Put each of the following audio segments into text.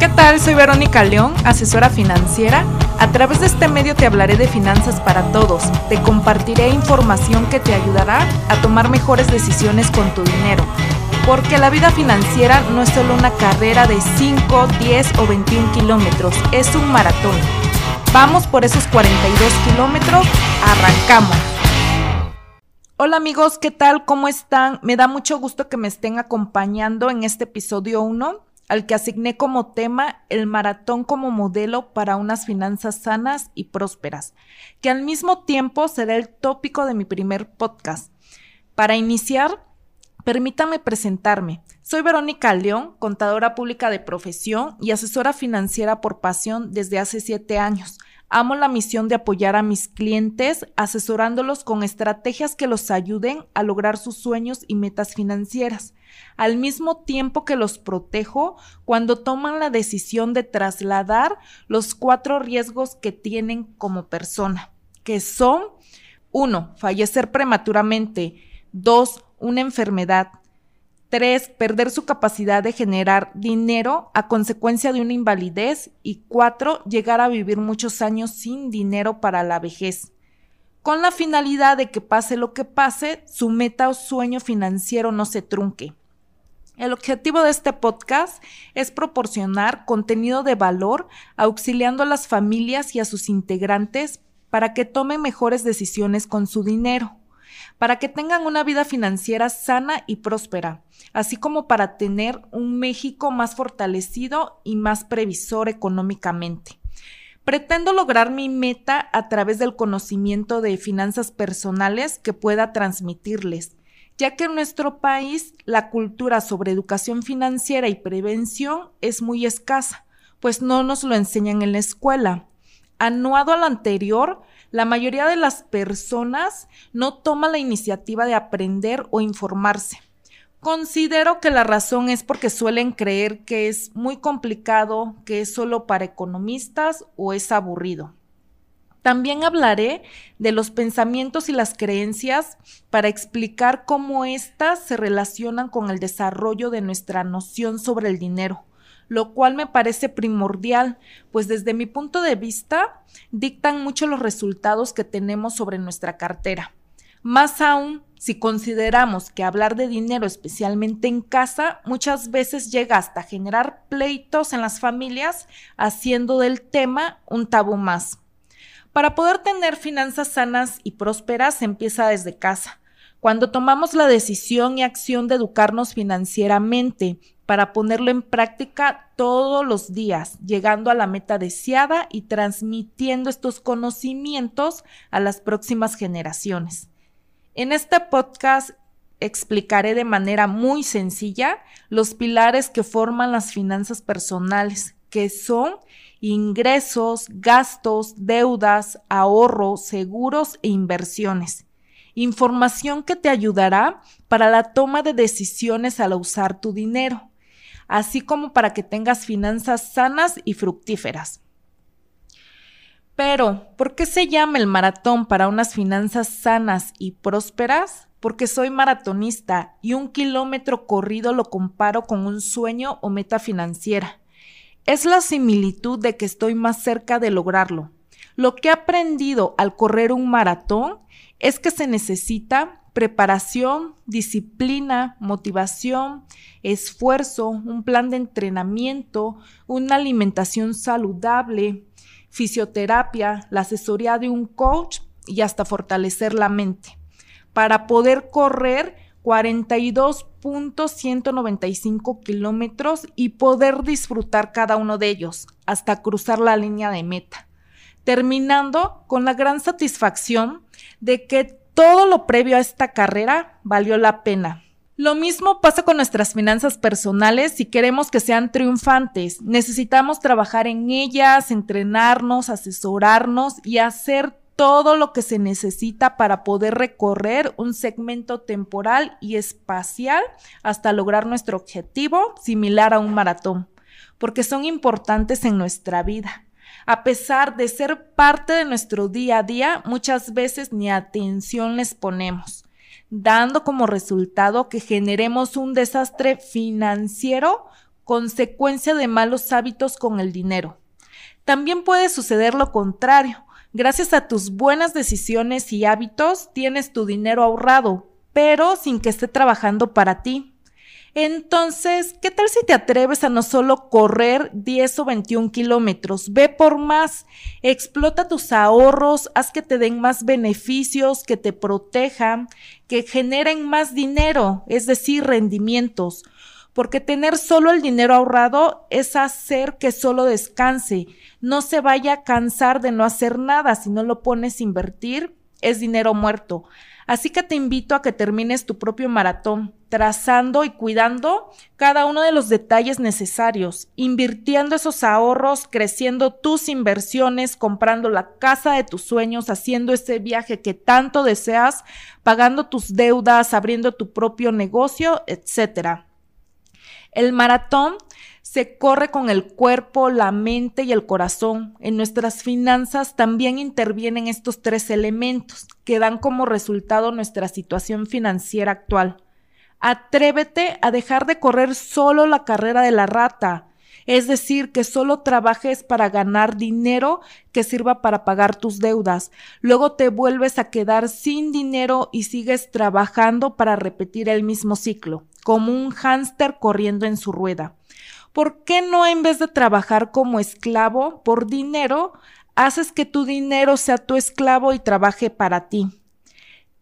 ¿Qué tal? Soy Verónica León, asesora financiera. A través de este medio te hablaré de finanzas para todos. Te compartiré información que te ayudará a tomar mejores decisiones con tu dinero. Porque la vida financiera no es solo una carrera de 5, 10 o 21 kilómetros, es un maratón. Vamos por esos 42 kilómetros, arrancamos. Hola amigos, ¿qué tal? ¿Cómo están? Me da mucho gusto que me estén acompañando en este episodio 1 al que asigné como tema el maratón como modelo para unas finanzas sanas y prósperas, que al mismo tiempo será el tópico de mi primer podcast. Para iniciar, permítame presentarme. Soy Verónica León, contadora pública de profesión y asesora financiera por pasión desde hace siete años. Amo la misión de apoyar a mis clientes asesorándolos con estrategias que los ayuden a lograr sus sueños y metas financieras, al mismo tiempo que los protejo cuando toman la decisión de trasladar los cuatro riesgos que tienen como persona, que son 1. Fallecer prematuramente, 2. Una enfermedad, 3. Perder su capacidad de generar dinero a consecuencia de una invalidez. Y 4. Llegar a vivir muchos años sin dinero para la vejez. Con la finalidad de que pase lo que pase, su meta o sueño financiero no se trunque. El objetivo de este podcast es proporcionar contenido de valor auxiliando a las familias y a sus integrantes para que tomen mejores decisiones con su dinero para que tengan una vida financiera sana y próspera, así como para tener un México más fortalecido y más previsor económicamente. Pretendo lograr mi meta a través del conocimiento de finanzas personales que pueda transmitirles, ya que en nuestro país la cultura sobre educación financiera y prevención es muy escasa, pues no nos lo enseñan en la escuela. Anuado a lo anterior, la mayoría de las personas no toma la iniciativa de aprender o informarse. Considero que la razón es porque suelen creer que es muy complicado, que es solo para economistas o es aburrido. También hablaré de los pensamientos y las creencias para explicar cómo éstas se relacionan con el desarrollo de nuestra noción sobre el dinero lo cual me parece primordial, pues desde mi punto de vista dictan mucho los resultados que tenemos sobre nuestra cartera. Más aún, si consideramos que hablar de dinero, especialmente en casa, muchas veces llega hasta generar pleitos en las familias, haciendo del tema un tabú más. Para poder tener finanzas sanas y prósperas empieza desde casa, cuando tomamos la decisión y acción de educarnos financieramente, para ponerlo en práctica todos los días, llegando a la meta deseada y transmitiendo estos conocimientos a las próximas generaciones. En este podcast explicaré de manera muy sencilla los pilares que forman las finanzas personales, que son ingresos, gastos, deudas, ahorros, seguros e inversiones información que te ayudará para la toma de decisiones al usar tu dinero así como para que tengas finanzas sanas y fructíferas. Pero, ¿por qué se llama el maratón para unas finanzas sanas y prósperas? Porque soy maratonista y un kilómetro corrido lo comparo con un sueño o meta financiera. Es la similitud de que estoy más cerca de lograrlo. Lo que he aprendido al correr un maratón es que se necesita preparación, disciplina, motivación, esfuerzo, un plan de entrenamiento, una alimentación saludable, fisioterapia, la asesoría de un coach y hasta fortalecer la mente. Para poder correr 42.195 kilómetros y poder disfrutar cada uno de ellos hasta cruzar la línea de meta, terminando con la gran satisfacción de que todo lo previo a esta carrera valió la pena. Lo mismo pasa con nuestras finanzas personales si queremos que sean triunfantes. Necesitamos trabajar en ellas, entrenarnos, asesorarnos y hacer todo lo que se necesita para poder recorrer un segmento temporal y espacial hasta lograr nuestro objetivo similar a un maratón, porque son importantes en nuestra vida a pesar de ser parte de nuestro día a día, muchas veces ni atención les ponemos, dando como resultado que generemos un desastre financiero consecuencia de malos hábitos con el dinero. También puede suceder lo contrario. Gracias a tus buenas decisiones y hábitos tienes tu dinero ahorrado, pero sin que esté trabajando para ti. Entonces, ¿qué tal si te atreves a no solo correr 10 o 21 kilómetros? Ve por más, explota tus ahorros, haz que te den más beneficios, que te protejan, que generen más dinero, es decir, rendimientos. Porque tener solo el dinero ahorrado es hacer que solo descanse, no se vaya a cansar de no hacer nada. Si no lo pones a invertir, es dinero muerto. Así que te invito a que termines tu propio maratón, trazando y cuidando cada uno de los detalles necesarios, invirtiendo esos ahorros, creciendo tus inversiones, comprando la casa de tus sueños, haciendo ese viaje que tanto deseas, pagando tus deudas, abriendo tu propio negocio, etc. El maratón se corre con el cuerpo, la mente y el corazón. En nuestras finanzas también intervienen estos tres elementos que dan como resultado nuestra situación financiera actual. Atrévete a dejar de correr solo la carrera de la rata, es decir, que solo trabajes para ganar dinero que sirva para pagar tus deudas. Luego te vuelves a quedar sin dinero y sigues trabajando para repetir el mismo ciclo, como un hámster corriendo en su rueda. ¿Por qué no en vez de trabajar como esclavo por dinero, haces que tu dinero sea tu esclavo y trabaje para ti?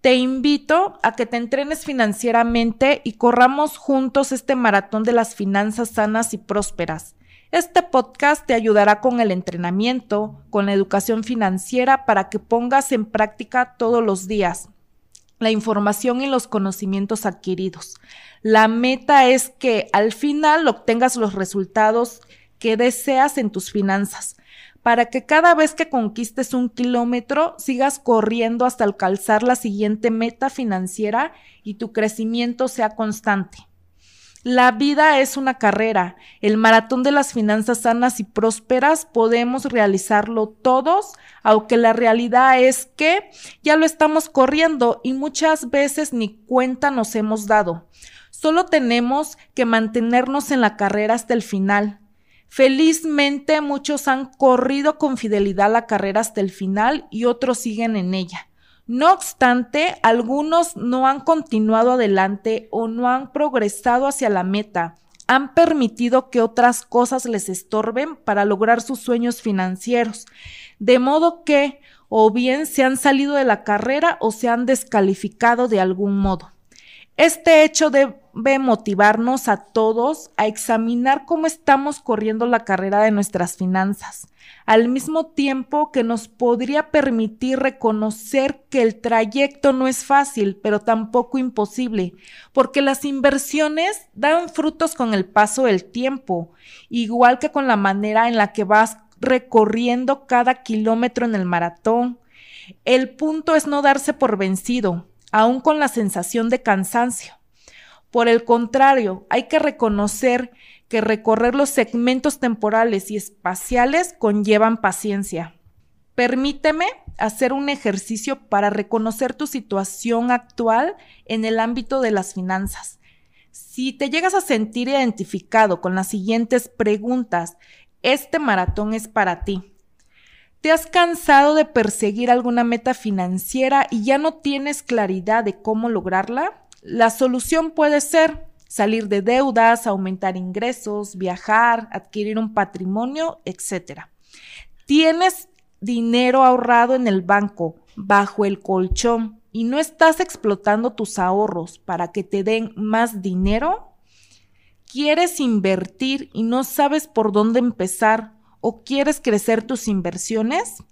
Te invito a que te entrenes financieramente y corramos juntos este maratón de las finanzas sanas y prósperas. Este podcast te ayudará con el entrenamiento, con la educación financiera para que pongas en práctica todos los días la información y los conocimientos adquiridos. La meta es que al final obtengas los resultados que deseas en tus finanzas, para que cada vez que conquistes un kilómetro sigas corriendo hasta alcanzar la siguiente meta financiera y tu crecimiento sea constante. La vida es una carrera. El maratón de las finanzas sanas y prósperas podemos realizarlo todos, aunque la realidad es que ya lo estamos corriendo y muchas veces ni cuenta nos hemos dado. Solo tenemos que mantenernos en la carrera hasta el final. Felizmente muchos han corrido con fidelidad la carrera hasta el final y otros siguen en ella. No obstante, algunos no han continuado adelante o no han progresado hacia la meta. Han permitido que otras cosas les estorben para lograr sus sueños financieros. De modo que o bien se han salido de la carrera o se han descalificado de algún modo. Este hecho debe motivarnos a todos a examinar cómo estamos corriendo la carrera de nuestras finanzas, al mismo tiempo que nos podría permitir reconocer que el trayecto no es fácil, pero tampoco imposible, porque las inversiones dan frutos con el paso del tiempo, igual que con la manera en la que vas recorriendo cada kilómetro en el maratón. El punto es no darse por vencido, aún con la sensación de cansancio. Por el contrario, hay que reconocer que recorrer los segmentos temporales y espaciales conllevan paciencia. Permíteme hacer un ejercicio para reconocer tu situación actual en el ámbito de las finanzas. Si te llegas a sentir identificado con las siguientes preguntas, este maratón es para ti. ¿Te has cansado de perseguir alguna meta financiera y ya no tienes claridad de cómo lograrla? La solución puede ser salir de deudas, aumentar ingresos, viajar, adquirir un patrimonio, etc. ¿Tienes dinero ahorrado en el banco, bajo el colchón, y no estás explotando tus ahorros para que te den más dinero? ¿Quieres invertir y no sabes por dónde empezar o quieres crecer tus inversiones?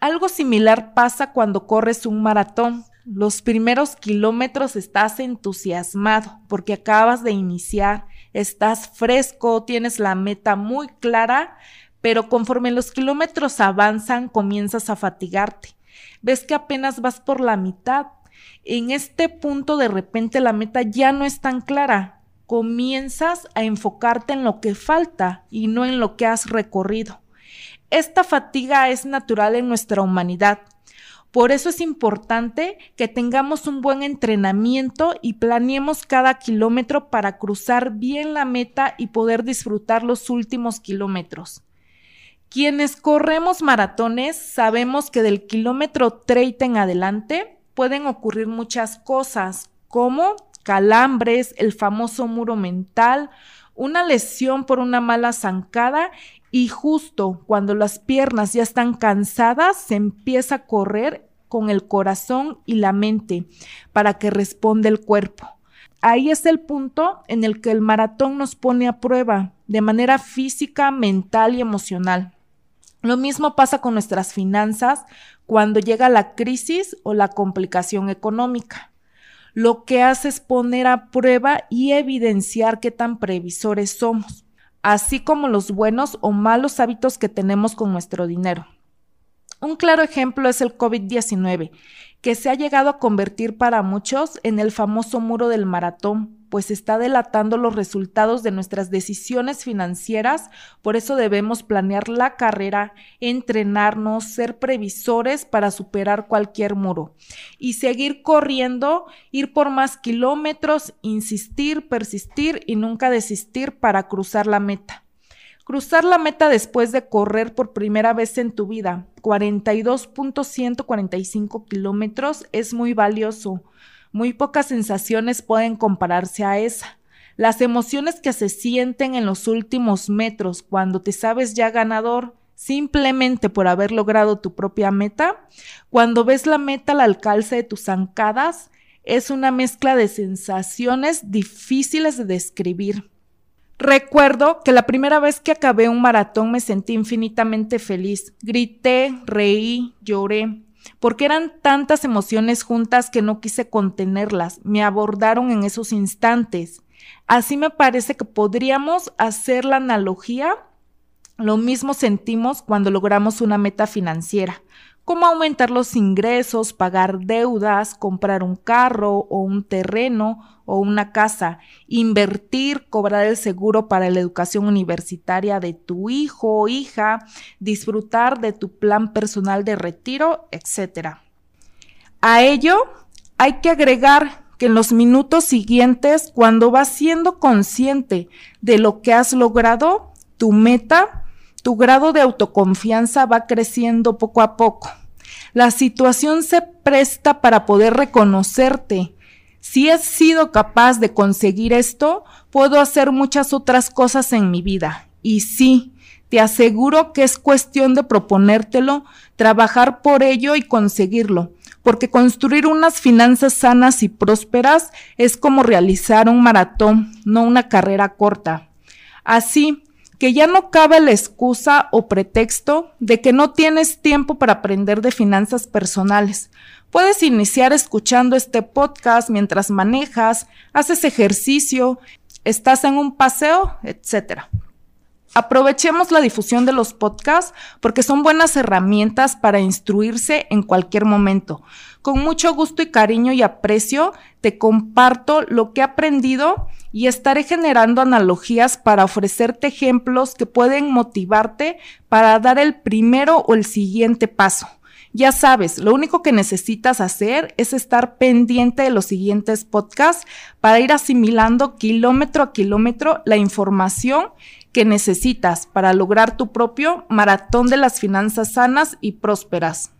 Algo similar pasa cuando corres un maratón. Los primeros kilómetros estás entusiasmado porque acabas de iniciar, estás fresco, tienes la meta muy clara, pero conforme los kilómetros avanzan comienzas a fatigarte. Ves que apenas vas por la mitad. En este punto de repente la meta ya no es tan clara comienzas a enfocarte en lo que falta y no en lo que has recorrido. Esta fatiga es natural en nuestra humanidad, Por eso es importante que tengamos un buen entrenamiento y planeemos cada kilómetro para cruzar bien la meta y poder disfrutar los últimos kilómetros. Quienes corremos maratones sabemos que del kilómetro 30 en adelante pueden ocurrir muchas cosas, como calambres, el famoso muro mental, una lesión por una mala zancada y justo cuando las piernas ya están cansadas se empieza a correr con el corazón y la mente para que responda el cuerpo. Ahí es el punto en el que el maratón nos pone a prueba de manera física, mental y emocional. Lo mismo pasa con nuestras finanzas cuando llega la crisis o la complicación económica. Lo que hace es poner a prueba y evidenciar qué tan previsores somos, así como los buenos o malos hábitos que tenemos con nuestro dinero. Un claro ejemplo es el COVID-19, que se ha llegado a convertir para muchos en el famoso muro del maratón, pues está delatando los resultados de nuestras decisiones financieras, por eso debemos planear la carrera, entrenarnos, ser previsores para superar cualquier muro y seguir corriendo, ir por más kilómetros, insistir, persistir y nunca desistir para cruzar la meta. Cruzar la meta después de correr por primera vez en tu vida, 42.145 kilómetros, es muy valioso muy pocas sensaciones pueden compararse a esa. Las emociones que se sienten en los últimos metros cuando te sabes ya ganador simplemente por haber logrado tu propia meta, cuando ves la meta al alcance de tus zancadas, es una mezcla de sensaciones difíciles de describir. Recuerdo que la primera vez que acabé un maratón me sentí infinitamente feliz. Grité, reí, lloré porque eran tantas emociones juntas que no quise contenerlas, me abordaron en esos instantes. Así me parece que podríamos hacer la analogía. Lo mismo sentimos cuando logramos una meta financiera como aumentar los ingresos, pagar deudas, comprar un carro o un terreno o una casa, invertir, cobrar el seguro para la educación universitaria de tu hijo o hija, disfrutar de tu plan personal de retiro, etc. A ello hay que agregar que en los minutos siguientes, cuando vas siendo consciente de lo que has logrado, tu meta tu grado de autoconfianza va creciendo poco a poco. La situación se presta para poder reconocerte. Si he sido capaz de conseguir esto, puedo hacer muchas otras cosas en mi vida. Y sí, te aseguro que es cuestión de proponértelo, trabajar por ello y conseguirlo, porque construir unas finanzas sanas y prósperas es como realizar un maratón, no una carrera corta. Así, que ya no cabe la excusa o pretexto de que no tienes tiempo para aprender de finanzas personales. Puedes iniciar escuchando este podcast mientras manejas, haces ejercicio, estás en un paseo, etc. Aprovechemos la difusión de los podcasts porque son buenas herramientas para instruirse en cualquier momento. Con mucho gusto y cariño y aprecio te comparto lo que he aprendido y estaré generando analogías para ofrecerte ejemplos que pueden motivarte para dar el primero o el siguiente paso. Ya sabes, lo único que necesitas hacer es estar pendiente de los siguientes podcasts para ir asimilando kilómetro a kilómetro la información que necesitas para lograr tu propio maratón de las finanzas sanas y prósperas.